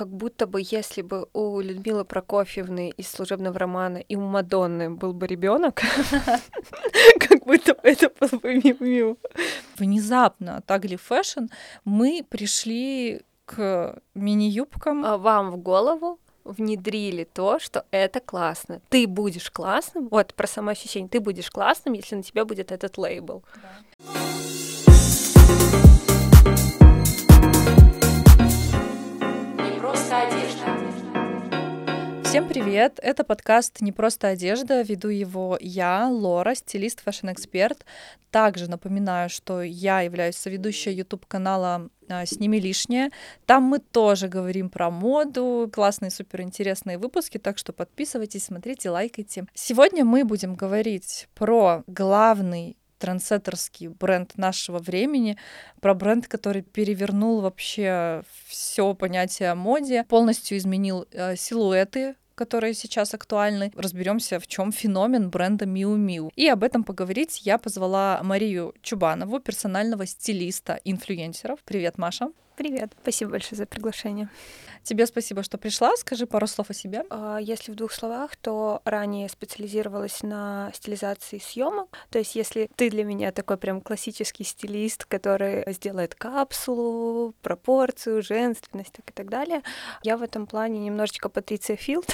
как будто бы если бы у Людмилы Прокофьевны из служебного романа и у Мадонны был бы ребенок, как будто бы это был бы миу Внезапно от Ugly Fashion мы пришли к мини-юбкам. А вам в голову внедрили то, что это классно. Ты будешь классным, вот про самоощущение, ты будешь классным, если на тебя будет этот лейбл. Да. Всем привет! Это подкаст «Не просто одежда». Веду его я, Лора, стилист, fashion-эксперт. Также напоминаю, что я являюсь соведущей YouTube-канала а, «Сними лишнее». Там мы тоже говорим про моду, классные, суперинтересные выпуски, так что подписывайтесь, смотрите, лайкайте. Сегодня мы будем говорить про главный трендсеттерский бренд нашего времени, про бренд, который перевернул вообще все понятие о моде, полностью изменил э, силуэты которые сейчас актуальны. Разберемся, в чем феномен бренда Miu Miu. И об этом поговорить я позвала Марию Чубанову, персонального стилиста инфлюенсеров. Привет, Маша. Привет, спасибо большое за приглашение. Тебе спасибо, что пришла. Скажи пару слов о себе. А, если в двух словах, то ранее специализировалась на стилизации съемок. То есть, если ты для меня такой прям классический стилист, который сделает капсулу, пропорцию, женственность и так далее, я в этом плане немножечко Патриция Филд.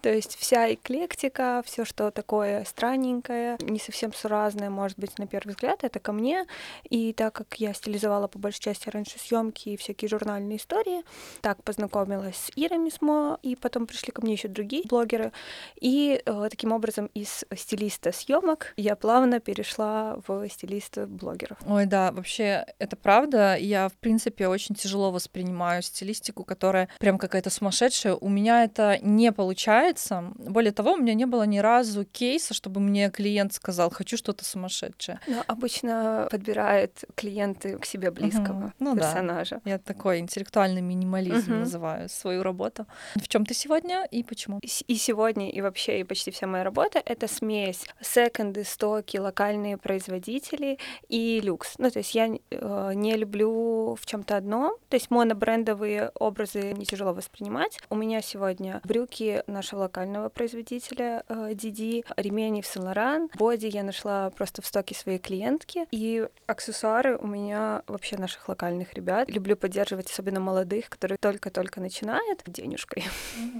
То есть вся эклектика, все, что такое странненькое, не совсем суразное, может быть, на первый взгляд, это ко мне. И так как я стилизовала по большей части раньше съемки и всякие журнальные истории, так познакомилась с Ирой Мисмо, и потом пришли ко мне еще другие блогеры. И э, таким образом из стилиста съемок я плавно перешла в стилиста блогеров. Ой, да, вообще это правда. Я, в принципе, очень тяжело воспринимаю стилистику, которая прям какая-то сумасшедшая. У меня это не получается получается. Более того, у меня не было ни разу кейса, чтобы мне клиент сказал, хочу что-то сумасшедшее. Но обычно подбирает клиенты к себе близкого угу. ну, персонажа. Да. Я такой интеллектуальный минимализм угу. называю свою работу. В чем ты сегодня и почему? И сегодня, и вообще, и почти вся моя работа — это смесь секонды, стоки, локальные производители и люкс. Ну, то есть я э, не люблю в чем то одном. То есть монобрендовые образы не тяжело воспринимать. У меня сегодня брюки нашего локального производителя Диди, э, ремень в Сен-Лоран, боди я нашла просто в стоке своей клиентки, и аксессуары у меня вообще наших локальных ребят. Люблю поддерживать особенно молодых, которые только-только начинают денежкой.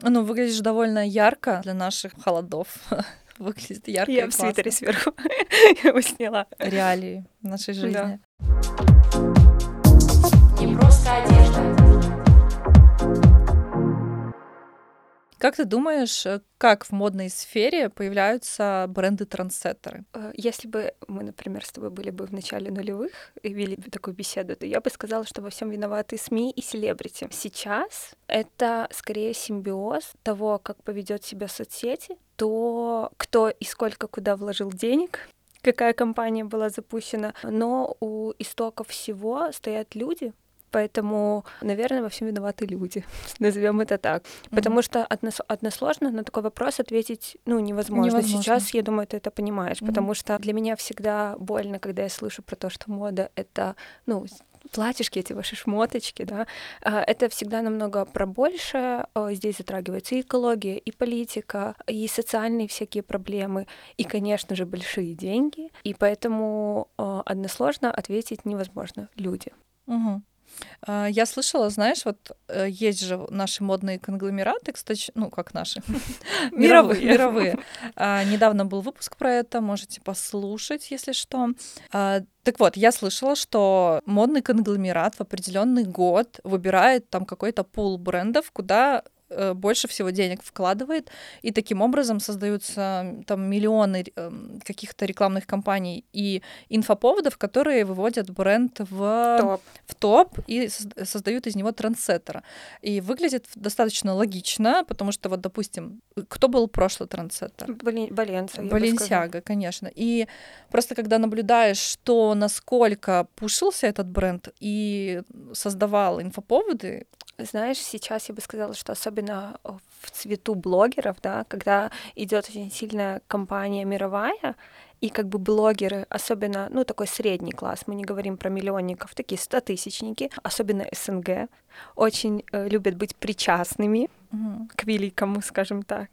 Ну, выглядишь довольно ярко для наших холодов. Выглядит ярко Я в свитере сверху его сняла. Реалии нашей жизни. Да. Как ты думаешь, э, как в модной сфере появляются бренды-трансеттеры? Э, если бы мы, например, с тобой были бы в начале нулевых и вели бы такую беседу, то я бы сказала, что во всем виноваты СМИ и селебрити. Сейчас это скорее симбиоз того, как поведет себя соцсети, то, кто и сколько куда вложил денег, какая компания была запущена. Но у истоков всего стоят люди, Поэтому, наверное, во всем виноваты люди. Назовем это так. Mm-hmm. Потому что однос- односложно на такой вопрос ответить ну, невозможно. невозможно. Сейчас, я думаю, ты это понимаешь. Mm-hmm. Потому что для меня всегда больно, когда я слышу про то, что мода это, ну, платьишки, эти ваши шмоточки, да, а, это всегда намного про большее. А, здесь затрагивается и экология, и политика, и социальные всякие проблемы, и, конечно же, большие деньги. И поэтому а, односложно ответить невозможно. Люди. Угу. А, я слышала, знаешь, вот э, есть же наши модные конгломераты, кстати, ну как наши, мировые. мировые. А, недавно был выпуск про это, можете послушать, если что. А, так вот, я слышала, что модный конгломерат в определенный год выбирает там какой-то пул брендов, куда больше всего денег вкладывает, и таким образом создаются там миллионы эм, каких-то рекламных кампаний и инфоповодов, которые выводят бренд в топ, в топ и создают из него трендсеттера. И выглядит достаточно логично, потому что вот, допустим, кто был прошлый трендсеттер? Баленсиага. Баленсиага, конечно. И просто когда наблюдаешь, что насколько пушился этот бренд и создавал инфоповоды, знаешь, сейчас я бы сказала, что особенно особенно в цвету блогеров, да, когда идет очень сильная компания мировая, и как бы блогеры, особенно, ну, такой средний класс, мы не говорим про миллионников, такие стотысячники, особенно СНГ, очень э, любят быть причастными Мгм. к великому, скажем так.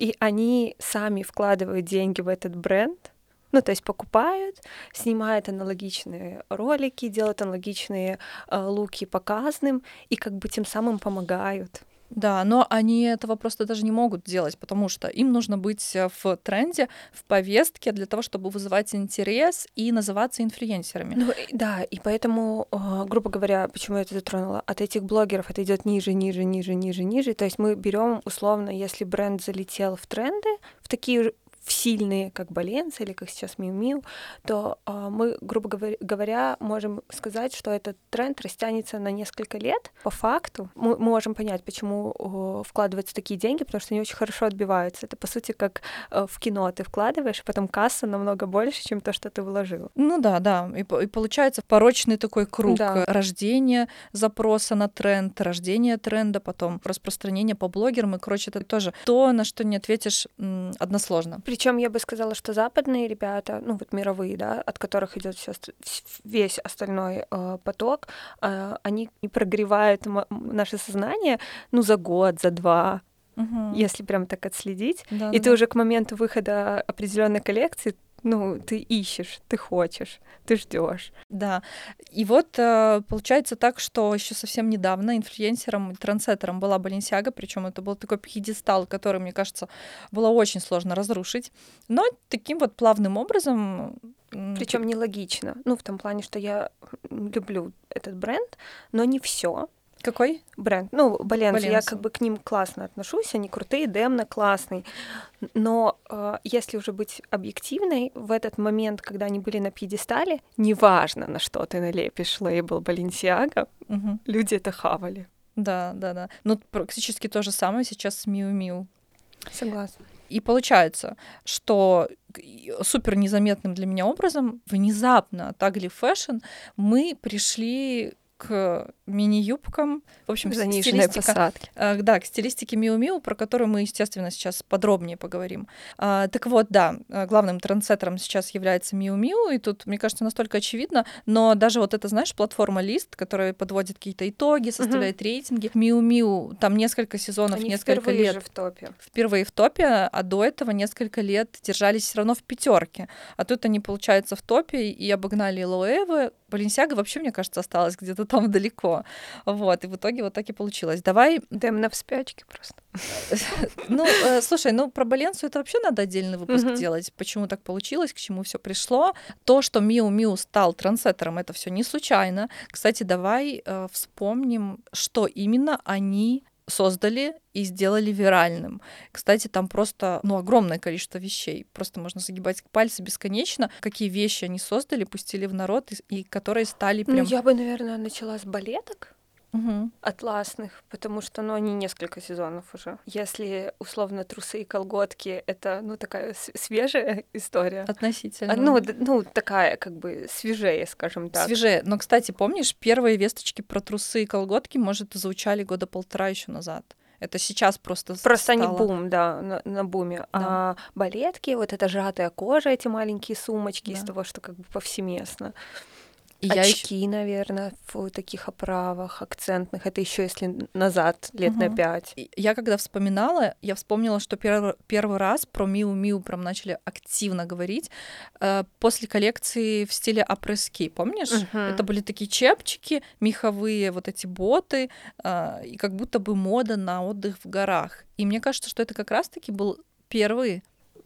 И они сами вкладывают деньги в этот бренд, ну, то есть покупают, снимают аналогичные ролики, делают аналогичные э, луки показным, и как бы тем самым помогают. Да, но они этого просто даже не могут делать, потому что им нужно быть э, в тренде, в повестке для того, чтобы вызывать интерес и называться инфлюенсерами. Ну да, и поэтому, э, грубо говоря, почему я это затронула, от этих блогеров это идет ниже, ниже, ниже, ниже, ниже. То есть мы берем условно, если бренд залетел в тренды, в такие в сильные, как Баленса или как сейчас Миу Миу, то э, мы, грубо говоря- можем сказать, что этот тренд растянется на несколько лет. По факту мы можем понять, почему э, вкладываются такие деньги, потому что они очень хорошо отбиваются. Это, по сути, как э, в кино ты вкладываешь, а потом касса намного больше, чем то, что ты вложил. Ну да, да. И, и получается порочный такой круг Да. рождения запроса на тренд, рождения тренда, потом распространение по блогерам. И, короче, это тоже то, на что не ответишь м, односложно. Причем я бы сказала, что западные ребята, ну вот мировые, да, от которых идет все, весь остальной э, поток, э, они не прогревают наше сознание, ну за год, за два, Мгм. если прям так отследить. Да, И да, ты уже к моменту выхода определенной коллекции, ну ты ищешь, ты хочешь, ты ждешь. Да. И вот э, получается так, что еще совсем недавно инфлюенсером и трансеттером была Баленсиага, причем это был такой пьедестал, который, мне кажется, было очень сложно разрушить. Но таким вот плавным образом... Причем нелогично. Ну, в том плане, что я люблю этот бренд, но не все. Какой? бренд. Ну, Баленс, я как бы к ним классно отношусь, они крутые, Демна классный. Но э, если уже быть объективной, в этот момент, когда они были на пьедестале, неважно, на что ты налепишь лейбл Баленсиага, Мгм. люди это хавали. Да, да, да. Ну, практически то же самое сейчас с Миу Миу. Согласна. И получается, что супер незаметным для меня образом внезапно от Ugly Fashion мы пришли к мини-юбкам, в общем, Заниженные стилистика- посадки. Э, Да, к стилистике Миу Миу, про которую мы, естественно, сейчас подробнее поговорим. А, Так вот, да, э, главным трендсеттером сейчас является Миу Миу, и тут, мне кажется, настолько очевидно, но даже вот это, знаешь, платформа Лист, которая подводит какие-то итоги, составляет рейтинги. Миу Миу, там несколько сезонов, Они несколько впервые лет же в топе. впервые в топе, а до этого несколько лет держались все равно в пятерке. А тут они, получается, в топе и обогнали Лоэвы. Баленсиага вообще, мне кажется, осталась где-то там далеко. Вот, и в итоге вот так и получилось. Давай, Демна в спячке просто. ну, э, слушай, ну про Баленсу это вообще надо отдельный выпуск делать. Почему так получилось, к чему все пришло. То, что Миу Миу стал трансеттером, это все не случайно. Кстати, давай э, вспомним, что именно они создали и сделали виральным. Кстати, там просто ну, огромное количество вещей. Просто можно загибать пальцы бесконечно. Какие вещи они создали, пустили в народ, и, и которые стали прям... Ну, я бы, наверное, начала с балеток. Мгм. атласных, потому что, ну, они несколько сезонов уже. Если, условно, трусы и колготки — это, ну, такая свежая история. Относительно. А, Ну, ну, такая, как бы, свежее, скажем так. Свежее. Но, кстати, помнишь, первые весточки про трусы и колготки, может, звучали года полтора еще назад. Это сейчас просто Просто они стало. бум, да, на, на буме. А балетки, вот эта сжатая кожа, эти маленькие сумочки из Да. того, что как бы повсеместно. И я Очки, наверное, в таких оправах акцентных. Это еще если назад, лет на Мгм. пять. Я когда вспоминала, я вспомнила, что первый, первый раз про Миу Миу прям начали активно говорить э, после коллекции в стиле апрески, помнишь? Мгм. Это были такие чепчики, меховые вот эти боты, э, и как будто бы мода на отдых в горах. И мне кажется, что это как раз-таки был первый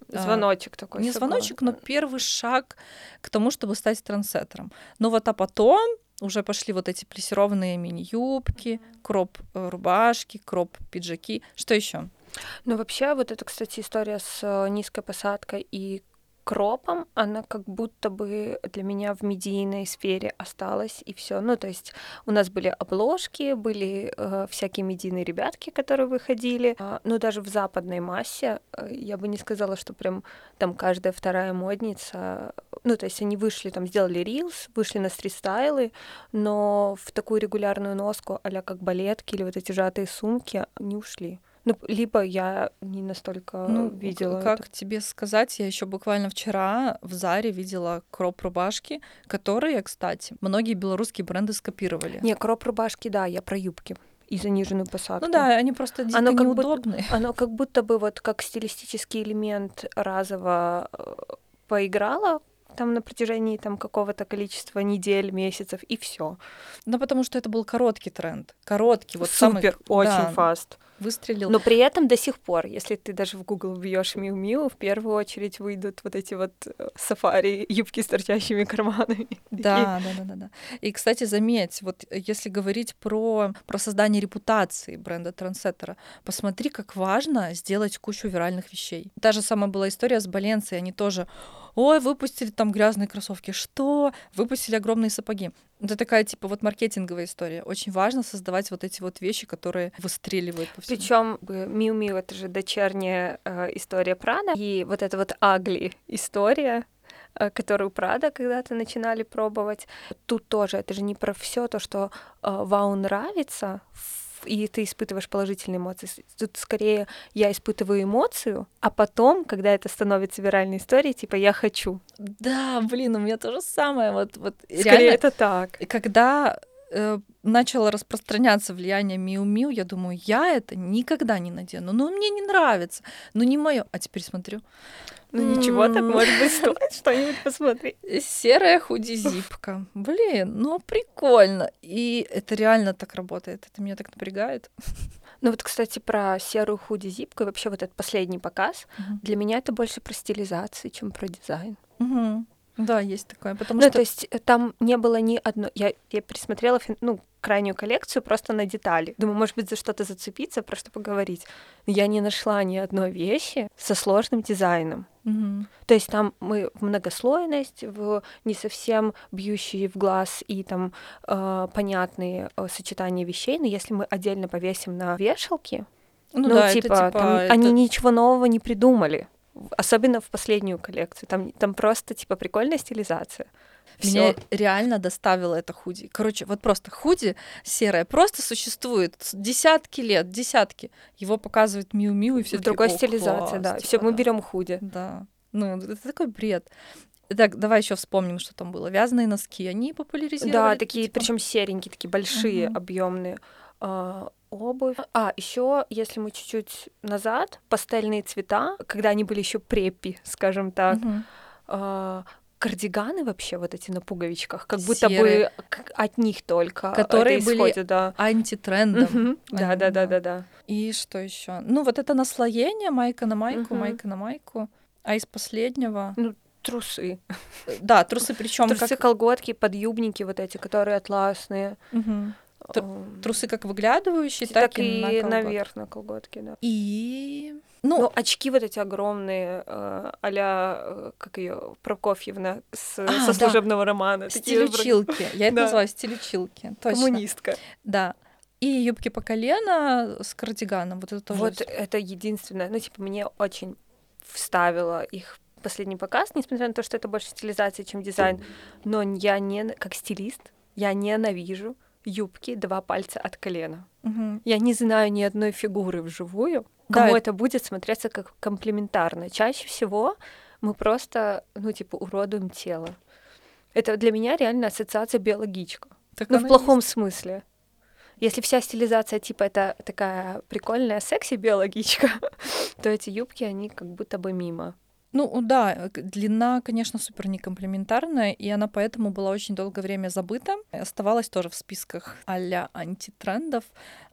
Звоночек такой. не звоночек, но первый шаг к тому, чтобы стать трансеттером. Ну вот а потом уже пошли вот эти плессированные мини-юбки, кроп-рубашки, кроп-пиджаки. Что еще? Ну, вообще, вот это, кстати, история с э, низкой посадкой и кропом, она как будто бы для меня в медийной сфере осталась, и все. Ну, то есть у нас были обложки, были э, всякие медийные ребятки, которые выходили, э, но даже в западной массе э, я бы не сказала, что прям там каждая вторая модница, ну, то есть они вышли, там, сделали рилс, вышли на стрит-стайлы, но в такую регулярную носку, а как балетки или вот эти сжатые сумки, не ушли. Ну, либо я не настолько Ну, видела. как это. тебе сказать, я еще буквально вчера в Заре видела кроп-рубашки, которые, кстати, многие белорусские бренды скопировали. Не, кроп рубашки, да, я про юбки и заниженную посадку. Ну да, они просто дико Оно как будто- неудобные. Оно как будто бы вот как стилистический элемент разово э, поиграло там на протяжении там какого-то количества недель, месяцев, и все. Ну, потому что это был короткий тренд. Короткий, вот самый- Супер, очень да, фаст. Выстрелил. Но при этом до сих пор, если ты даже в Google вбьешь Миу Миу, в первую очередь выйдут вот эти вот э, сафари, юбки с торчащими карманами. Да, да, да, да, да. И, кстати, заметь, вот если говорить про, про создание репутации бренда трендсеттера, посмотри, как важно сделать кучу виральных вещей. Та же самая была история с Баленцией, они тоже, ой, выпустили там грязные кроссовки, что? Выпустили огромные сапоги. Это такая, типа, вот маркетинговая история. Очень важно создавать вот эти вот вещи, которые выстреливают по всему. Причем Миу Миу это же дочерняя э, история Прада, и вот эта вот Агли история, э, которую Прада когда-то начинали пробовать. Тут тоже это же не про все то, что э, вау нравится, ф- и ты испытываешь положительные эмоции. Тут скорее я испытываю эмоцию, а потом, когда это становится виральной историей, типа я хочу. Да, блин, у меня то же самое. Вот, вот Скорее реально это так. И когда э, начало распространяться влияние Миу Миу, я думаю, я это никогда не надену. Ну, мне не нравится. Ну, не мое. А теперь смотрю. Ну ничего, так может быть стоит что-нибудь посмотреть. Серая худи-зипка. Блин, ну прикольно. И это реально так работает. Это меня так напрягает. Ну вот, кстати, про серую худи-зипку и вообще вот этот последний показ, для меня это больше про стилизацию, чем про дизайн. Да, есть такое. Потому ну, что то есть э, там не было ни одной... Я, я пересмотрела фин- ну, крайнюю коллекцию просто на детали. Думаю, может быть, за что-то зацепиться, про что поговорить. Но я не нашла ни одной вещи со сложным дизайном. Мгм. То есть там мы в многослойность, в не совсем бьющие в глаз и там э, понятные э, сочетания вещей, но если мы отдельно повесим на вешалки, ну, ну, да, типа, это типа там это- они ничего нового не придумали. Особенно в последнюю коллекцию. Там, там просто, типа, прикольная стилизация. Меня Всё. реально доставило это худи. Короче, вот просто худи серое просто существует десятки лет, десятки. Его показывает Миу Миу и все в другой стилизации, да. Все, мы берем худи. Да. Ну, это такой бред. Так, давай еще вспомним, что там было. Вязаные носки, они популяризировали. Да, такие, типа, причем серенькие, такие большие, Мгм. объемные. А, обувь. А, еще, если мы чуть-чуть назад, пастельные цвета, когда они были еще преппи, скажем так, мгм. а, кардиганы вообще вот эти на пуговичках, как будто Серые. бы от них только Которые это были исходит, да. Антитрендом. Да, да, да, да. да. И что еще? Ну, вот это наслоение, майка на майку, майка на майку. А из последнего... Трусы. э, Да, трусы, причем Трусы, как... колготки, подъюбники вот эти, которые атласные. Ам, Трусы как выглядывающие, так, так, и, на и колготках. наверх на колготки, да. И... Ну, Ну, очки вот эти огромные, а-ля, э, как ее Прокофьевна с, А, со да. служебного романа. Такие вроде стилючилки. Я это Да. называю стилючилки. Точно. Коммунистка. Да. И юбки по колено с кардиганом. Вот это тоже. Вот это единственное. Ну, типа, мне очень вставило их последний показ, несмотря на то, что это больше стилизация, чем дизайн. Но я не, как стилист, я ненавижу юбки два пальца от колена. Мгм. Я не знаю ни одной фигуры вживую, Да, кому это- это будет смотреться как комплементарно. Чаще всего мы просто, ну, типа, уродуем тело. Это для меня реально ассоциация биологичка. Так Ну, в плохом смысле. Если вся стилизация типа это такая прикольная секси-биологичка, то эти юбки, они как будто бы мимо. Ну да, длина, конечно, супер некомплементарная, и она поэтому была очень долгое время забыта. Оставалась тоже в списках а-ля антитрендов.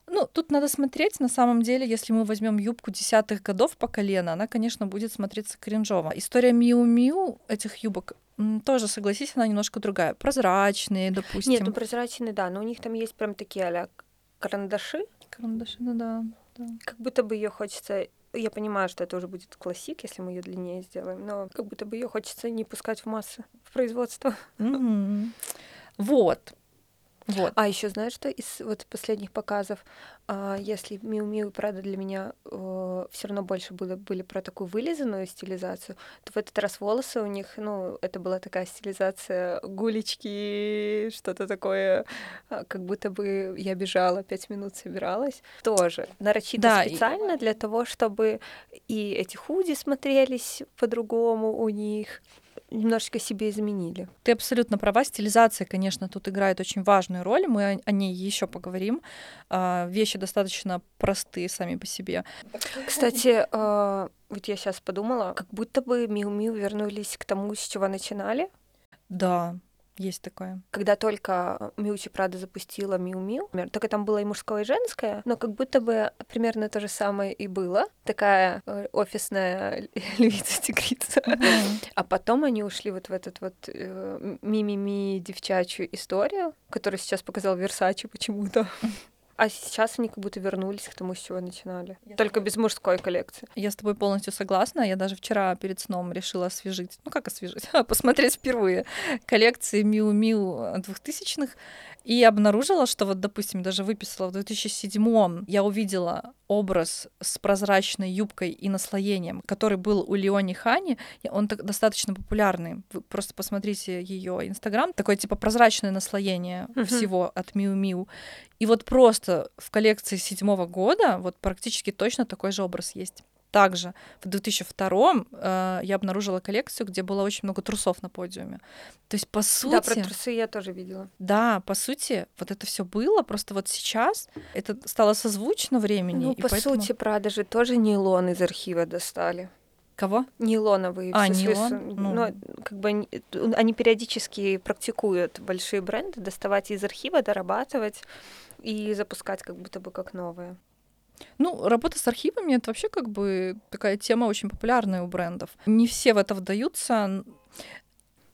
Ну, тут надо смотреть, на самом деле, если мы возьмем юбку десятых годов по колено, она, конечно, будет смотреться кринжово. История Миу-Миу этих юбок тоже, согласись, она немножко другая. Прозрачные, допустим. Нет, ну прозрачные, да, но у них там есть прям такие а карандаши, Карандаши, ну да. да. как будто бы ее хочется Я понимаю, что это уже будет классик, если мы ее длиннее сделаем, но как будто бы ее хочется не пускать в массы, в производство. Мгм. Вот. Вот. А еще знаешь, что из вот последних показов, а, если Миу Миу и Прада для меня все равно больше были, были про такую вылизанную стилизацию, то в этот раз волосы у них, ну, это была такая стилизация гулечки, что-то такое, а, как будто бы я бежала, пять минут собиралась. Тоже нарочито Да, и- специально для того, чтобы и эти худи смотрелись по-другому у них, немножечко себе изменили. Ты абсолютно права. Стилизация, конечно, тут играет очень важную роль. Мы о, ней еще поговорим. А, вещи достаточно простые сами по себе. Кстати, э, вот я сейчас подумала, как будто бы Миу Миу вернулись к тому, с чего начинали. Да, есть такое. Когда только Миучи Прада запустила Миу Миу, только там было и мужское, и женское, но как будто бы примерно то же самое и было. Такая э, офисная львица-тигрица. А потом они ушли вот в этот вот э, мимими девчачью историю, которую сейчас показал Версачи почему-то. А сейчас они как будто вернулись к тому, с чего начинали. Я Только без мужской коллекции. Я с тобой полностью согласна. Я даже вчера перед сном решила освежить, ну как освежить, посмотреть впервые коллекции Миу Миу 2000-х и обнаружила, что вот, допустим, даже выписала в 2007 я увидела образ с прозрачной юбкой и наслоением, который был у Леони Хани. Он так, достаточно популярный. Вы просто посмотрите ее инстаграм. Такое типа прозрачное наслоение Мгм. всего от Миу Миу. И вот просто в коллекции седьмого года вот практически точно такой же образ есть. Также в 2002 э, я обнаружила коллекцию, где было очень много трусов на подиуме. То есть, по сути... Да, про трусы я тоже видела. Да, по сути, вот это все было, просто вот сейчас это стало созвучно времени. Ну, по поэтому- сути, Прада же тоже нейлон из архива достали. Кого? Нейлоновые. А, нейлон? Ну. Как бы они, они периодически практикуют большие бренды доставать из архива, дорабатывать и запускать как будто бы как новые. Ну, работа с архивами это вообще как бы такая тема очень популярная у брендов. Не все в это вдаются.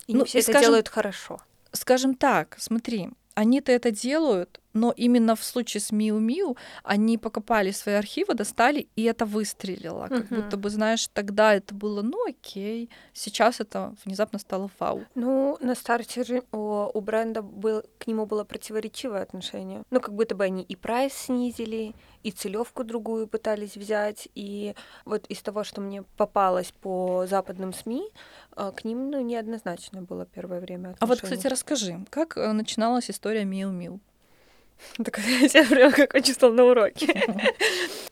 И Ну, не все и это скажем- делают хорошо. Скажем так, смотри, они-то это делают, но именно в случае с Миу Миу они покопали свои архивы, достали, и это выстрелило. Как Мгм. будто бы, знаешь, тогда это было, ну окей, сейчас это внезапно стало вау. Ну, на старте у, у бренда был, к нему было противоречивое отношение. Ну, как будто бы они и прайс снизили, и целевку другую пытались взять. И вот из того, что мне попалось по западным СМИ, а, к ним ну, неоднозначно было первое время А вот, отношение. кстати, расскажи, как э, начиналась история Миу? Так я прям как почувствовала на уроке.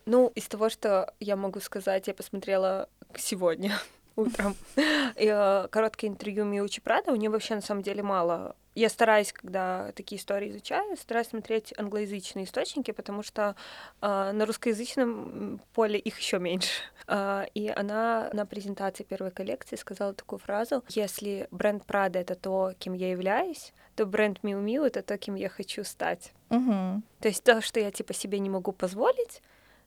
Ну, из того, что я могу сказать, я посмотрела сегодня утром э, короткое интервью Миучи Прада. У нее вообще на самом деле мало. Я стараюсь, когда такие истории изучаю, стараюсь смотреть англоязычные источники, потому что э, на русскоязычном поле их еще меньше. А, и она на презентации первой коллекции сказала такую фразу: если бренд Прада это то, кем я являюсь, то бренд Miu Miu это то, кем я хочу стать. Угу. То есть то, что я типа себе не могу позволить,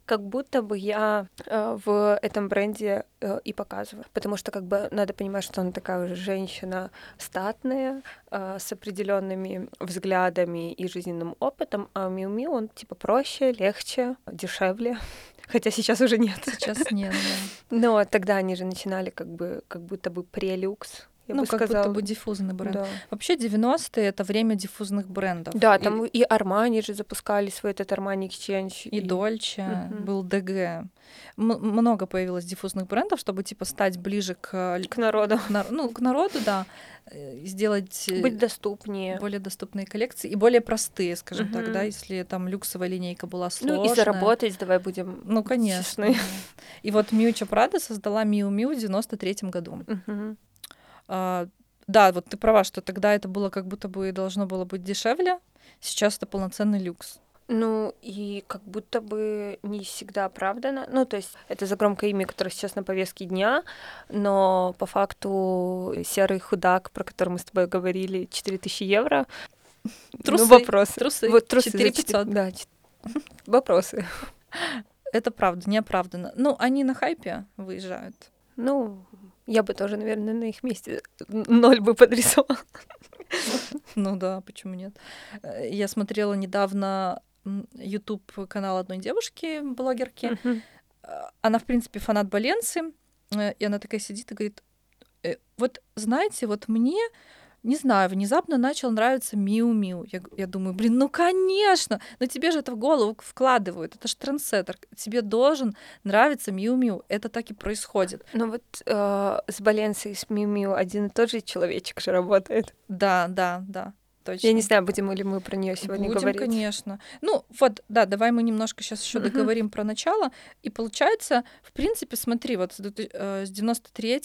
как будто бы я э, в этом бренде э, и показываю. Потому что как бы надо понимать, что она такая уже женщина статная, э, с определенными взглядами и жизненным опытом, а Миу Миу он типа проще, легче, дешевле. Хотя сейчас уже нет. Сейчас нет, да. Но тогда они же начинали как бы как будто бы прелюкс. Я ну, бы как сказала. будто бы диффузный бренд. Да. Вообще 90-е это время диффузных брендов. Да, И- там и Армани же запускали свой этот Армани Exchange. и Дольче, Мгм. был ДГ. М- много появилось диффузных брендов, чтобы типа стать ближе к, к народу. к нар- ну, к народу, да, э, и сделать э, Быть доступнее. более доступные коллекции и более простые, скажем так, Мгм. да, если там люксовая линейка была сложная. Ну и заработать, давай будем Ну, конечно. честны. И вот Миуча Прада создала Миу Миу в 93 году. Мгм. А, да, вот ты права, что тогда это было как будто бы должно было быть дешевле, сейчас это полноценный люкс. Ну и как будто бы не всегда оправдано. Ну, то есть это за громкое имя, которое сейчас на повестке дня, но по факту серый худак, про который мы с тобой говорили, 4000 евро. Трусы, ну, вопросы. трусы, Вот трусы за 4500. 4 Да, вопросы. Это правда, неоправданно. Ну, они на хайпе выезжают. Ну, я бы тоже, наверное, на их месте ноль бы подрисовала. Ну да, почему нет? Э, Я смотрела недавно YouTube канал одной девушки, блогерки. Э, она, в принципе, фанат Баленсы, э, и она такая сидит и говорит, «Э, вот знаете, вот мне не знаю, внезапно начал нравиться Миу-Миу. Я, я думаю, блин, ну конечно, но тебе же это в голову вкладывают, это же трендсеттер, тебе должен нравиться Миу-Миу, это так и происходит. Ну вот э, с Баленцией и с Миу-Миу один и тот же человечек же работает. Да, да, да. Точно. Я не знаю, будем ли мы про нее сегодня Будем, говорить. конечно. Ну, вот, да, давай мы немножко сейчас еще договорим про начало. И получается, в принципе, смотри, вот с две- э, с 93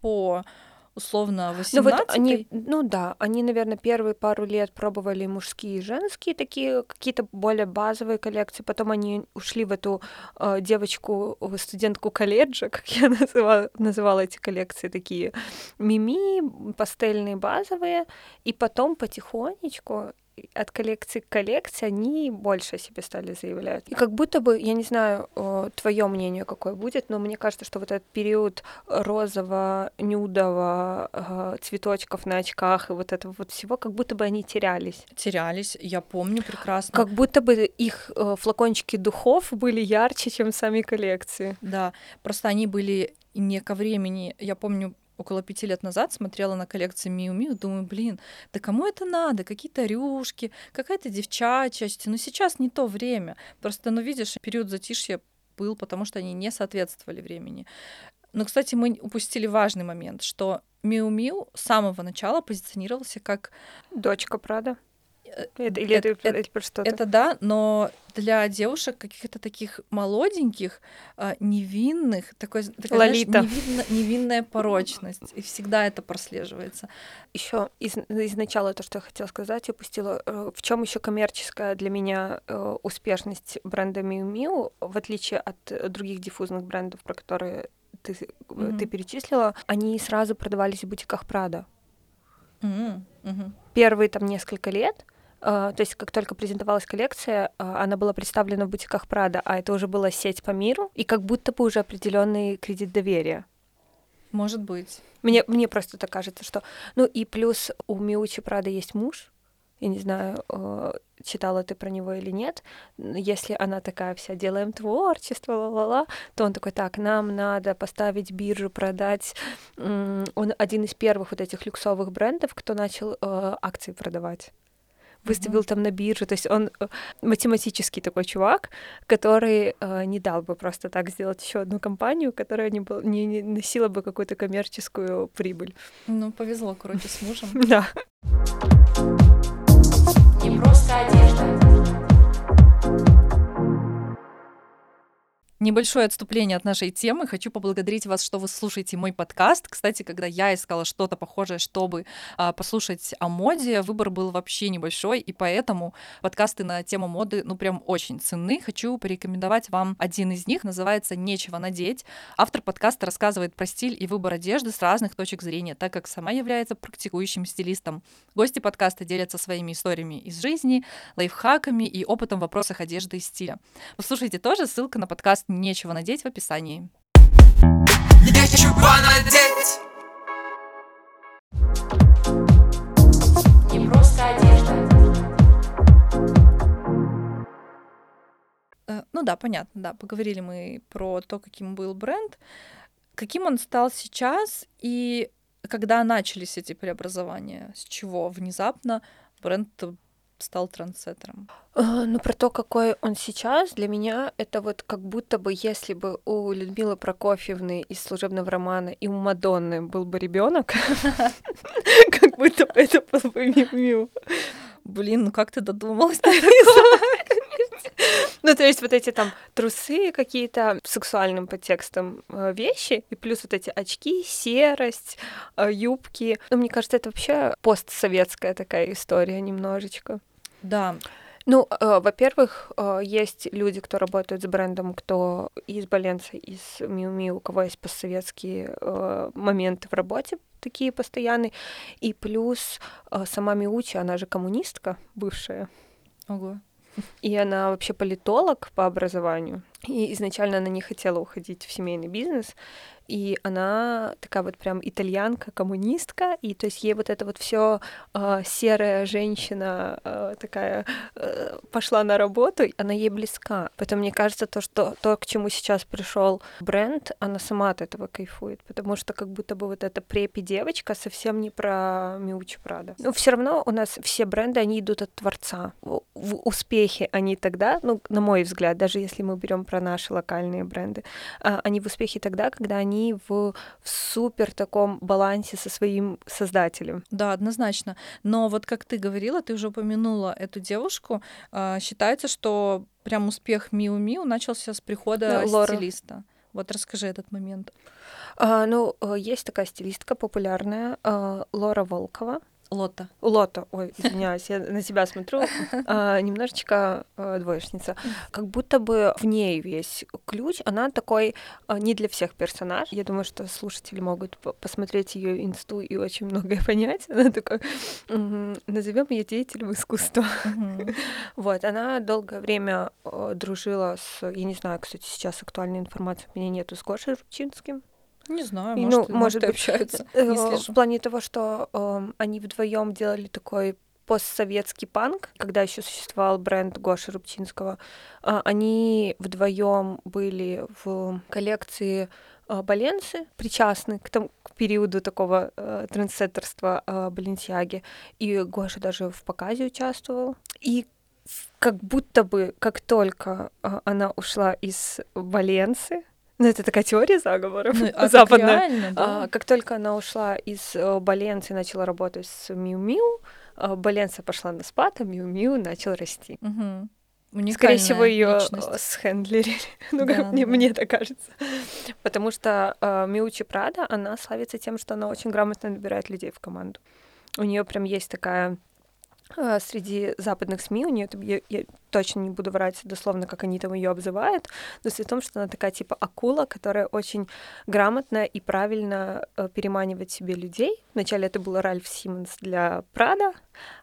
по условно Ну 18 вот они, ну да, они, наверное, первые пару лет пробовали мужские и женские такие какие-то более базовые коллекции, потом они ушли в эту э, девочку, студентку колледжа, как я называла, называла эти коллекции, такие мими, пастельные, базовые, и потом потихонечку от коллекции к коллекции они больше о себе стали заявлять. И как будто бы, я не знаю, твое мнение какое будет, но мне кажется, что вот этот период розово-нюдового э, цветочков на очках и вот этого вот всего, как будто бы они терялись. терялись, я помню прекрасно. Как будто бы их э, флакончики духов были ярче, чем сами коллекции. Да, просто они были не ко времени. Я помню, около пяти лет назад смотрела на коллекции Миу Миу, думаю, блин, да кому это надо? Какие-то рюшки, какая-то девчачесть. Но сейчас не то время. Просто, ну, видишь, период затишья был, потому что они не соответствовали времени. Но, кстати, мы упустили важный момент, что Миу Миу с самого начала позиционировался как Дочка Прада. Это, или это, это- это про что-то? Это да, но для девушек каких-то таких молоденьких, а, невинных, такой, такая, знаешь, Лолита. невинно- невинная порочность. И всегда это прослеживается. Еще из, изначала то, что я хотела сказать, я упустила. Э, В чем еще коммерческая для меня э, успешность бренда Miu Miu, в отличие от других диффузных брендов, про которые ты, Мгм. ты перечислила, они сразу продавались в бутиках Прада. Мгм. Первые там несколько лет, то есть как только презентовалась коллекция, э, она была представлена в бутиках Прада, а это уже была сеть по миру, и как будто бы уже определенный кредит доверия. Может быть. Мне, мне просто так кажется, что... Ну и плюс у Миучи Прада есть муж. Я не знаю, э, читала ты про него или нет. Если она такая вся, делаем творчество, ла-ла-ла, то он такой, так, нам надо поставить биржу, продать. Он один из первых вот этих люксовых брендов, кто начал акции продавать. Выставил там на бирже, то есть он э, математический такой чувак, который э, не дал бы просто так сделать еще одну компанию, которая не, был, не, не носила бы какую-то коммерческую прибыль. Ну, повезло, короче, с мужем. Да. Небольшое отступление от нашей темы. Хочу поблагодарить вас, что вы слушаете мой подкаст. Кстати, когда я искала что-то похожее, чтобы а, послушать о моде, выбор был вообще небольшой, и поэтому подкасты на тему моды, ну, прям очень ценны. Хочу порекомендовать вам один из них, называется «Нечего надеть». Автор подкаста рассказывает про стиль и выбор одежды с разных точек зрения, так как сама является практикующим стилистом. Гости подкаста делятся своими историями из жизни, лайфхаками и опытом в вопросах одежды и стиля. Послушайте тоже, ссылка на подкаст «Нечего надеть» в описании. Нечего надеть Не просто одежда. Э, Ну да, понятно, да. Поговорили мы про то, каким был бренд, каким он стал сейчас и когда начались эти преобразования, с чего внезапно бренд стал трендсеттером. А, Ну, про то, какой он сейчас, для меня это вот как будто бы, если бы у Людмилы Прокофьевны из служебного романа и у Мадонны был бы ребенок, как будто бы это был бы. Блин, ну как ты додумалась? Ну, то есть вот эти там трусы какие-то сексуальным подтекстом э, вещи, и плюс вот эти очки, серость, э, юбки. Ну, мне кажется, это вообще постсоветская такая история немножечко. Да, Ну, э, во-первых, э, есть люди, кто работают с брендом, кто из Баленса, из Миу Миу, у кого есть постсоветские э, моменты в работе такие постоянные. И плюс э, сама Миучи, она же коммунистка бывшая. ого. И она вообще политолог по образованию. И изначально она не хотела уходить в семейный бизнес. И она такая вот прям итальянка, коммунистка, и то есть ей вот это вот все серая женщина э, такая э, пошла на работу, она ей близка. Поэтому мне кажется, то, что то, к чему сейчас пришел бренд, она сама от этого кайфует, потому что как будто бы вот эта препи девочка совсем не про Миучи Прада. Но все равно у нас все бренды, они идут от творца. В, в успехе они тогда, ну, на мой взгляд, даже если мы берем про наши локальные бренды, а, они в успехе тогда, когда они в, в супер таком балансе со своим создателем. Да, однозначно. Но вот как ты говорила, ты уже упомянула эту девушку, а, считается, что прям успех Миу Миу начался с прихода Да, Лора. стилиста. Вот расскажи этот момент. А, ну, э, есть такая стилистка популярная, э, Лора Волкова. Лота. Лота, ой, извиняюсь, я на тебя смотрю, а, немножечко э, двоечница. Как будто бы в ней весь ключ, она такой а, не для всех персонаж. Я думаю, что слушатели могут по- посмотреть ее инсту и очень многое понять. Она такой, назовем ее деятелем искусства. Вот, она долгое время э, дружила с, я не знаю, кстати, сейчас актуальной информации у меня нету, с Гошей Рубчинским. Не знаю, может, ну, может, может быть, общаются. Э, Не В слежу. плане того, что эм, они вдвоем делали такой постсоветский панк, когда еще существовал бренд Гоши Рубчинского. А, Они вдвоем были в коллекции э, Баленсы, причастны к, тому, к периоду такого э, трендсеттерства э, Баленсиаги. И Гоша даже в показе участвовал. И в- как будто бы, как только э, она ушла из Баленсы, ну, это такая теория заговоров Ну, а как западная. реально, да. А, как только она ушла из э, Баленцы и начала работать с Миу Миу, э, Баленса пошла на спад, а Миу Миу начал расти. Скорее Уникальная всего, ее личность. схендлерили. ну, Да, как мне, да. мне так кажется. Потому что э, Миучи Прада, она славится тем, что она очень грамотно набирает людей в команду. У нее прям есть такая э, среди западных СМИ, у нее я, я точно не буду врать дословно, как они там ее обзывают, но суть в том, что она такая типа акула, которая очень грамотно и правильно э, переманивает себе людей. Вначале это был Ральф Симмонс для Прада,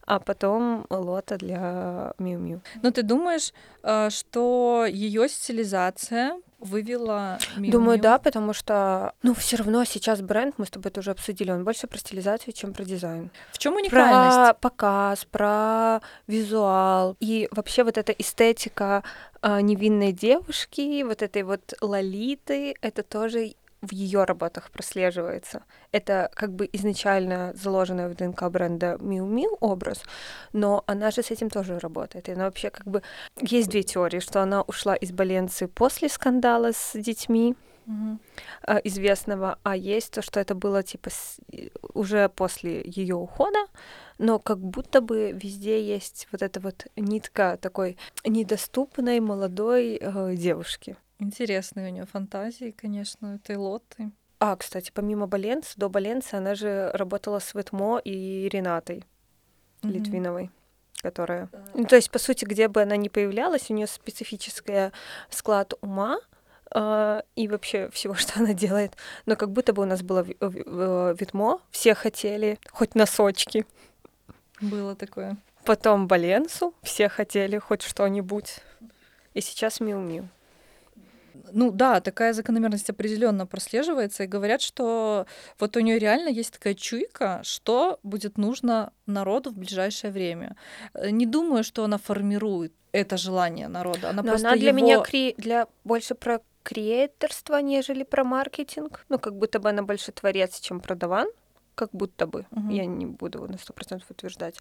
а потом Лота для Миу Миу. Но ты думаешь, э, что ее стилизация вывела Миу Думаю, да, потому что, ну, все равно сейчас бренд, мы с тобой это уже обсудили, он больше про стилизацию, чем про дизайн. В чем уникальность? Про показ, про визуал и вообще вот эта эстетика а, невинной девушки, вот этой вот лолиты, это тоже в ее работах прослеживается. Это как бы изначально заложенная в ДНК бренда Miu Miu образ, но она же с этим тоже работает. И она вообще как бы... Есть две теории, что она ушла из Баленции после скандала с детьми, Мгм. а, известного, а есть то, что это было типа с- уже после ее ухода, но как будто бы везде есть вот эта вот нитка такой недоступной молодой э, девушки. Интересные у нее фантазии, конечно, этой лоты. А, кстати, помимо Баленс, до Баленса она же работала с Ветмо и Ренатой Мгм. Литвиновой, которая... Ну, то есть, по сути, где бы она ни появлялась, у нее специфическая склад ума, а, и вообще всего, что она делает. Но как будто бы у нас было ви- ви- э, Витмо, все хотели хоть носочки. Было такое. Потом Баленсу, все хотели хоть что-нибудь. И сейчас Миу-Миу. Ну да, такая закономерность определенно прослеживается, и говорят, что вот у нее реально есть такая чуйка, что будет нужно народу в ближайшее время. Э, Не думаю, что она формирует это желание народа. Она Но просто она для его- меня кре- для больше про креаторство, нежели про маркетинг. Ну, как будто бы она больше творец, чем продаван. Как будто бы. Мгм. Я не буду на сто процентов утверждать.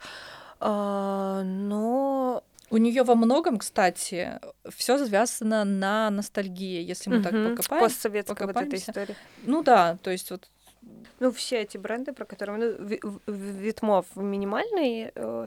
А, но У нее во многом, кстати, все завязано на ностальгии, если мы так Мгм. покопаем. постсоветская вот эта покопаемся. история. Ну да, то есть вот Ну, все эти бренды, про которые... Ну, Ви- В- минимальной э,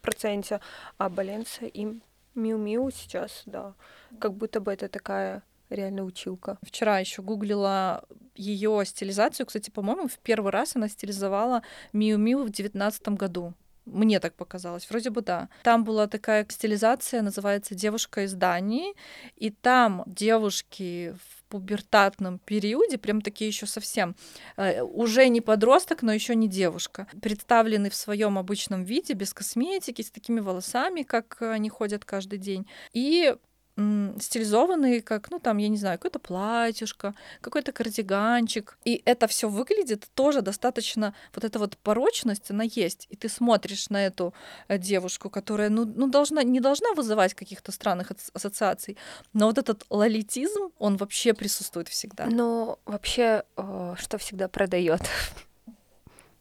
проценте, а Баленса и Миу Миу сейчас, да. Как будто бы это такая реально училка. Вчера еще гуглила ее стилизацию. Кстати, по-моему, в первый раз она стилизовала Миу Миу в девятнадцатом году. Мне так показалось, вроде бы да. Там была такая стилизация, называется «Девушка из Дании», и там девушки в пубертатном периоде, прям такие еще совсем, э, уже не подросток, но еще не девушка, представлены в своем обычном виде, без косметики, с такими волосами, как они ходят каждый день. И стилизованные, как, ну там, я не знаю, какое-то платьюшко, какой-то кардиганчик. И это все выглядит тоже достаточно, вот эта вот порочность, она есть. И ты смотришь на эту э, девушку, которая, ну, ну должна, не должна вызывать каких-то странных ас- ассоциаций, но вот этот лолитизм, он вообще присутствует всегда. Но вообще, э, что всегда продает?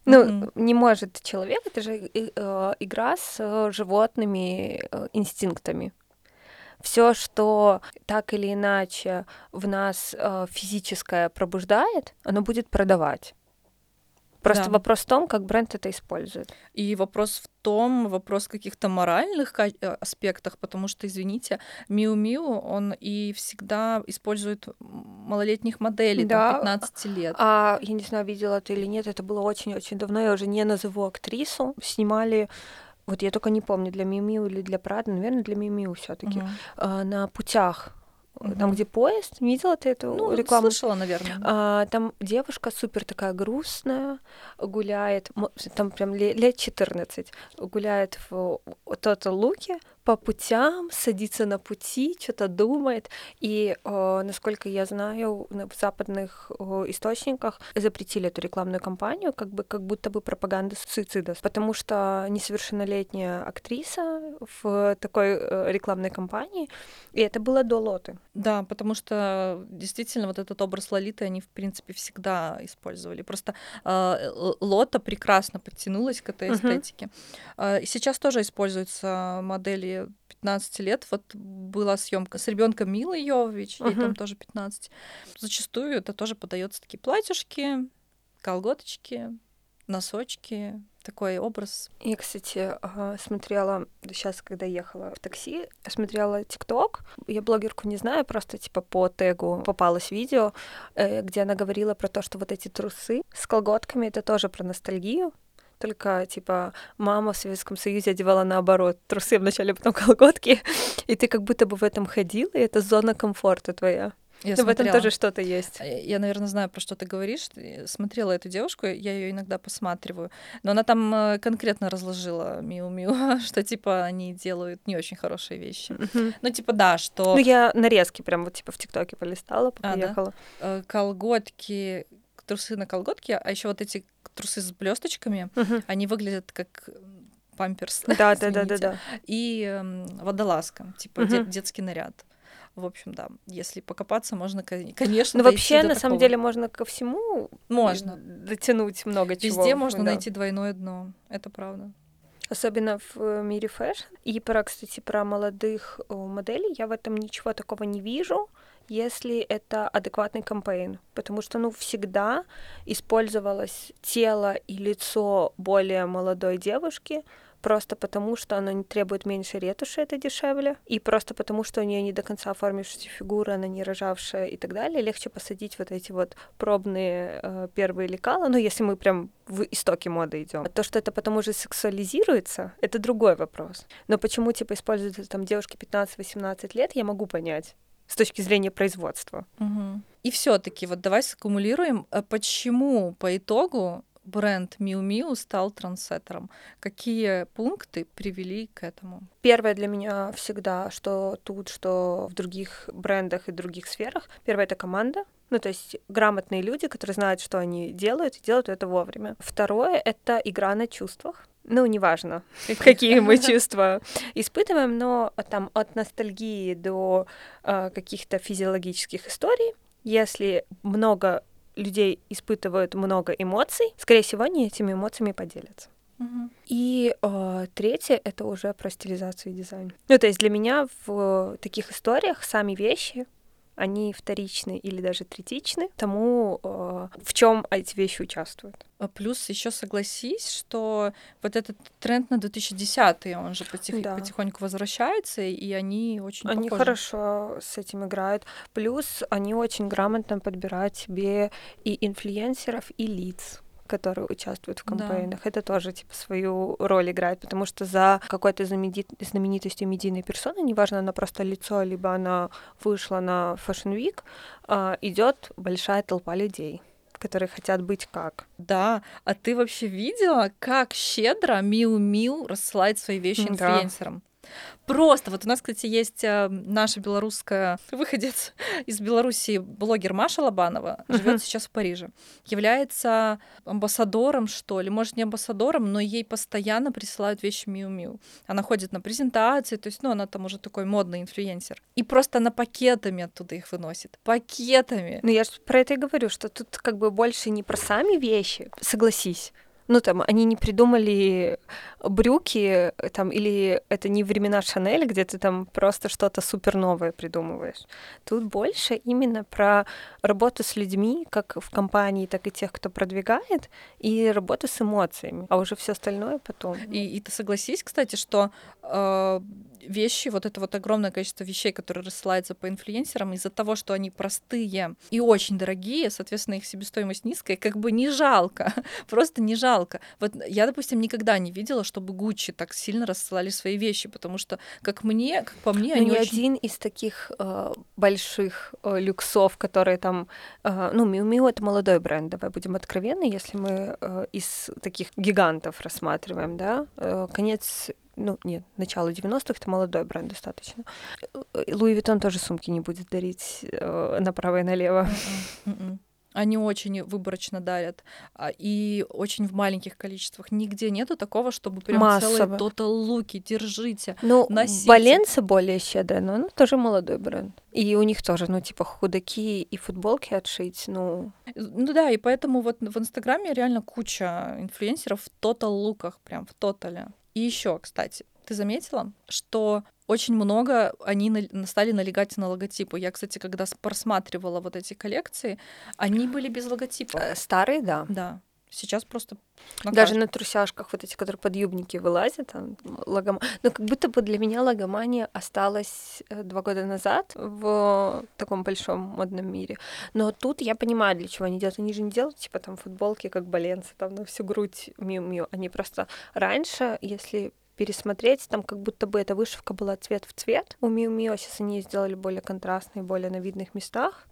Ну, Мгм. не может человек, это же э, игра с животными инстинктами. Все, что так или иначе в нас э, физическое пробуждает, оно будет продавать. Просто Да. вопрос в том, как бренд это использует. И вопрос в том, вопрос каких-то моральных э, аспектах, потому что, извините, Миу Миу, он и всегда использует малолетних моделей, Да. там, 15 лет. А я не знаю, видела ты или нет, это было очень-очень давно, я уже не назову актрису. Снимали, вот я только не помню, для Мимиу или для Прада, наверное, для Мимиу все таки Мгм. на путях, э, там, где поезд. Видела ты эту Ну, рекламу? слышала, наверное. А, там девушка супер такая грустная, гуляет, там прям ле- лет 14, гуляет в тот луке по путям, садится на пути, что-то думает. И, э, насколько я знаю, на- в западных э, источниках запретили эту рекламную кампанию, как бы как будто бы пропаганда суицида, потому что несовершеннолетняя актриса в такой э, рекламной кампании, и это было до Лоты. Да, потому что действительно вот этот образ Лолиты они, в принципе, всегда использовали. Просто Л- Лота прекрасно подтянулась к этой Мгм. эстетике. А, и сейчас тоже используются модели 15 лет. Вот была съемка с ребенком Милы Йовович, ей там Мгм. тоже 15. Зачастую это тоже подается такие платьюшки, колготочки, носочки, такой образ. Я, кстати, ага, смотрела сейчас, когда ехала в такси, смотрела ТикТок. Я блогерку не знаю, просто типа по тегу попалось видео, э, где она говорила про то, что вот эти трусы с колготками это тоже про ностальгию. Только, типа, мама в Советском Союзе одевала наоборот. Трусы вначале, потом колготки. И ты как будто бы в этом ходил, и это зона комфорта твоя. Я Ну, в этом тоже что-то есть. А, Я, наверное, знаю, про что ты говоришь. Смотрела эту девушку, я ее иногда посматриваю. Но она там э, конкретно разложила Миу-Миу, что типа они делают не очень хорошие вещи. Ну, типа, да, что Ну, я нарезки прям вот типа в ТикТоке полистала, пока А, да? ехала. э, колготки, трусы на колготке, а еще вот эти трусы с блесточками, Мгм. они выглядят как памперс. Да, да, да, да, да. И эм, водолазка, типа де- Мгм. детский наряд. В общем, да, если покопаться, можно, кон- конечно, Ну, дойти вообще, на самом такого. деле, можно ко всему Можно. дотянуть много чего. Везде можно да. найти двойное дно, это правда. Особенно в э, мире fashion. И про, кстати, про молодых э, моделей я в этом ничего такого не вижу, если это адекватный campaign. Потому что, ну, всегда использовалось тело и лицо более молодой девушки, просто потому, что оно не требует меньше ретуши, это дешевле, и просто потому, что у нее не до конца оформившаяся фигура, она не рожавшая и так далее, легче посадить вот эти вот пробные э, первые лекала, ну, если мы прям в истоке моды идем. То, что это потом уже сексуализируется, это другой вопрос. Но почему, типа, используют там девушки 15-18 лет, я могу понять с точки зрения производства. Мгм. И все-таки вот давай саккумулируем, а почему по итогу бренд Miu Miu стал трансеттером? Какие пункты привели к этому? Первое для меня всегда, что тут, что в других брендах и других сферах. Первое — это команда. Ну, то есть грамотные люди, которые знают, что они делают, и делают это вовремя. Второе — это игра на чувствах. Ну, неважно, какие мы чувства испытываем, но там от ностальгии до э, каких-то физиологических историй, если много людей испытывают много эмоций, скорее всего, они этими эмоциями поделятся. И э, третье это уже про стилизацию и дизайн. Ну, то есть для меня в таких историях сами вещи они вторичны или даже третичны тому, э, в чем эти вещи участвуют. А Плюс еще согласись, что вот этот тренд на 2010 он же потих- Да. потихоньку возвращается, и они очень Они похожи. хорошо с этим играют. Плюс они очень грамотно подбирают себе и инфлюенсеров, и лиц которые участвуют в Да. кампейнах. Это тоже типа свою роль играет, потому что за какой-то знаменит- знаменитостью медийной персоны, неважно, она просто лицо, либо она вышла на Fashion Week, а, идет большая толпа людей которые хотят быть как. Да, а ты вообще видела, как щедро Миу Миу рассылает свои вещи Да. Просто вот у нас, кстати, есть э, наша белорусская выходец из Беларуси блогер Маша Лобанова, живет Мгм. сейчас в Париже, является амбассадором, что ли, может, не амбассадором, но ей постоянно присылают вещи Миу Миу. Она ходит на презентации, то есть, ну, она там уже такой модный инфлюенсер. И просто она пакетами оттуда их выносит. Пакетами. Ну, я же про это и говорю, что тут как бы больше не про сами вещи, согласись. Ну, там, они не придумали брюки, там, или это не времена Шанель, где ты там просто что-то супер новое придумываешь. Тут больше именно про работу с людьми, как в компании, так и тех, кто продвигает, и работу с эмоциями. А уже все остальное потом. И, и ты согласись, кстати, что э, вещи, вот это вот огромное количество вещей, которые рассылаются по инфлюенсерам, из-за того, что они простые и очень дорогие, соответственно, их себестоимость низкая, как бы не жалко, просто не жалко. Вот я, допустим, никогда не видела, чтобы Гуччи так сильно рассылали свои вещи, потому что, как мне, как по мне, Ну, они ни очень... один из таких э, больших э, люксов, которые там... э, ну, Миу Миу — это молодой бренд, давай будем откровенны, если мы э, из таких гигантов рассматриваем, да. Э, конец ну, нет, начало 90-х это молодой бренд достаточно. Э, Louis Vuitton тоже сумки не будет дарить э, направо и налево. Мгм. Они очень выборочно дарят а, и очень в маленьких количествах. Нигде нету такого, чтобы прям целые Массово. total луки держите. Ну, Носите. Баленса более щедрая, но она тоже молодой бренд. И у них тоже, ну, типа, худаки и футболки отшить, ну... Ну да, и поэтому вот в Инстаграме реально куча инфлюенсеров в total луках, прям в total е. И еще, кстати, ты заметила, что очень много они стали налегать на логотипы. Я, кстати, когда просматривала вот эти коллекции, они были без логотипов. э, Старые, да. Да. Сейчас просто на Даже на трусяшках вот эти, которые подъюбники вылазят, там, логома... Но как будто бы для меня логомания осталась э, два года назад в таком большом модном мире. Но тут я понимаю, для чего они делают. Они же не делают, типа, там, футболки, как Баленцы, там, на всю грудь миу-миу. Они просто раньше, если пересмотреть, там как будто бы эта вышивка была цвет в цвет. У Миу Мио сейчас они сделали более контрастные, более на видных местах.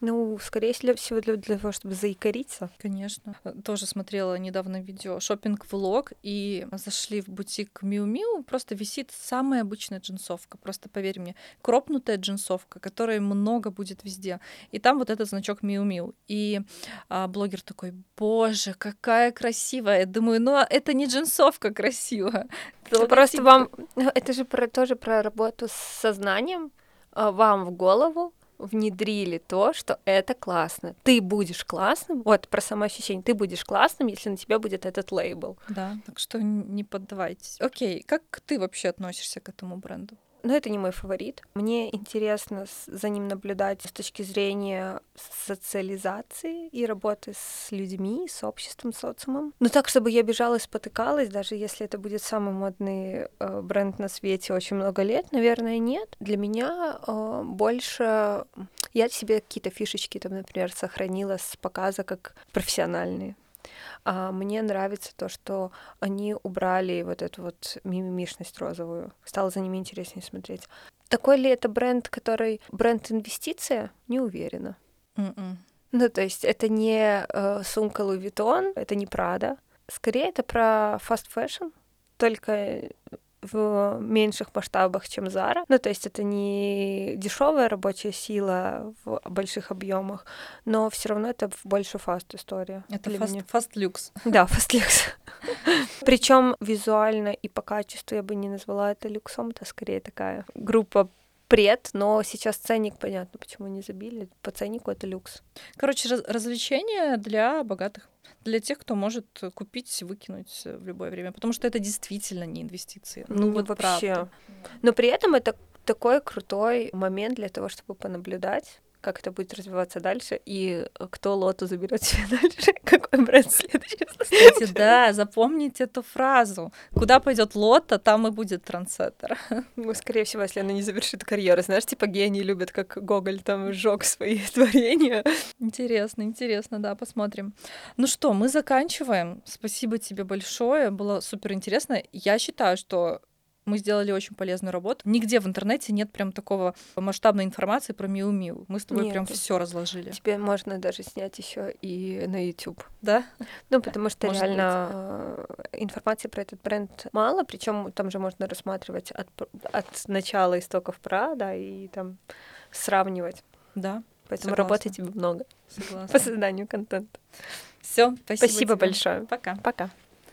Ну, скорее всего, для, для того, чтобы заикариться. Конечно. Э, Тоже смотрела недавно видео шопинг влог и зашли в бутик Миу Миу, просто висит самая обычная джинсовка, просто поверь мне, кропнутая джинсовка, которой много будет везде. И там вот этот значок Миу Миу. И а, блогер такой, боже, какая красивая. Я думаю, ну а это не джинсовка красивая. Это Просто вам... Это же про, тоже про работу с сознанием. А, Вам в голову внедрили то, что это классно. Ты будешь классным, вот про самоощущение, ты будешь классным, если на тебя будет этот лейбл. Да, так что не поддавайтесь. Окей, как ты вообще относишься к этому бренду? Но это не мой фаворит. Мне интересно за ним наблюдать с точки зрения социализации и работы с людьми, с обществом, социумом. Но так, чтобы я бежала и спотыкалась, даже если это будет самый модный э, бренд на свете очень много лет, наверное, нет. Для меня э, больше... Я себе какие-то фишечки, там, например, сохранила с показа как профессиональные. А мне нравится то, что они убрали вот эту вот мимимишность розовую. Стало за ними интереснее смотреть. Такой ли это бренд, который бренд инвестиция? Не уверена. М-м. Ну, то есть это не э, сумка Louis Vuitton, это не Prada. Скорее это про fast fashion, только в меньших масштабах, чем Zara. Ну, то есть это не дешевая рабочая сила в больших объемах, но все равно это больше fast история. Это fast, fast люкс. Да, fast люкс. Причем визуально и по качеству я бы не назвала это люксом, это скорее такая группа пред, но сейчас ценник, понятно, почему не забили. По ценнику это люкс. Короче, раз- развлечение для богатых, для тех, кто может купить, выкинуть в любое время, потому что это действительно не инвестиции. Ну, вот правда. Но при этом это такой крутой момент для того, чтобы понаблюдать, как это будет развиваться дальше, и кто лоту заберет себе дальше, какой бренд следующий. Кстати, да, запомните эту фразу. Куда пойдет лото, там и будет трансеттер. Ну, скорее всего, если она не завершит карьеру. Знаешь, типа гении любят, как Гоголь там сжег свои творения. Интересно, интересно, да, посмотрим. Ну что, мы заканчиваем. Спасибо тебе большое, было супер интересно. Я считаю, что Мы сделали очень полезную работу. Нигде в интернете нет прям такого масштабной информации про Миу Миу. Мы с тобой прям Нету. все разложили. Тебе можно даже снять еще и на YouTube. Да? Ну, потому что Может реально э, информации про этот бренд мало, причем там же можно рассматривать от, от начала истоков пра, да, и там сравнивать. Да, Поэтому Согласна. работы тебе много по согласна. созданию контента. Все, спасибо. Спасибо тебе. большое. Пока. Пока.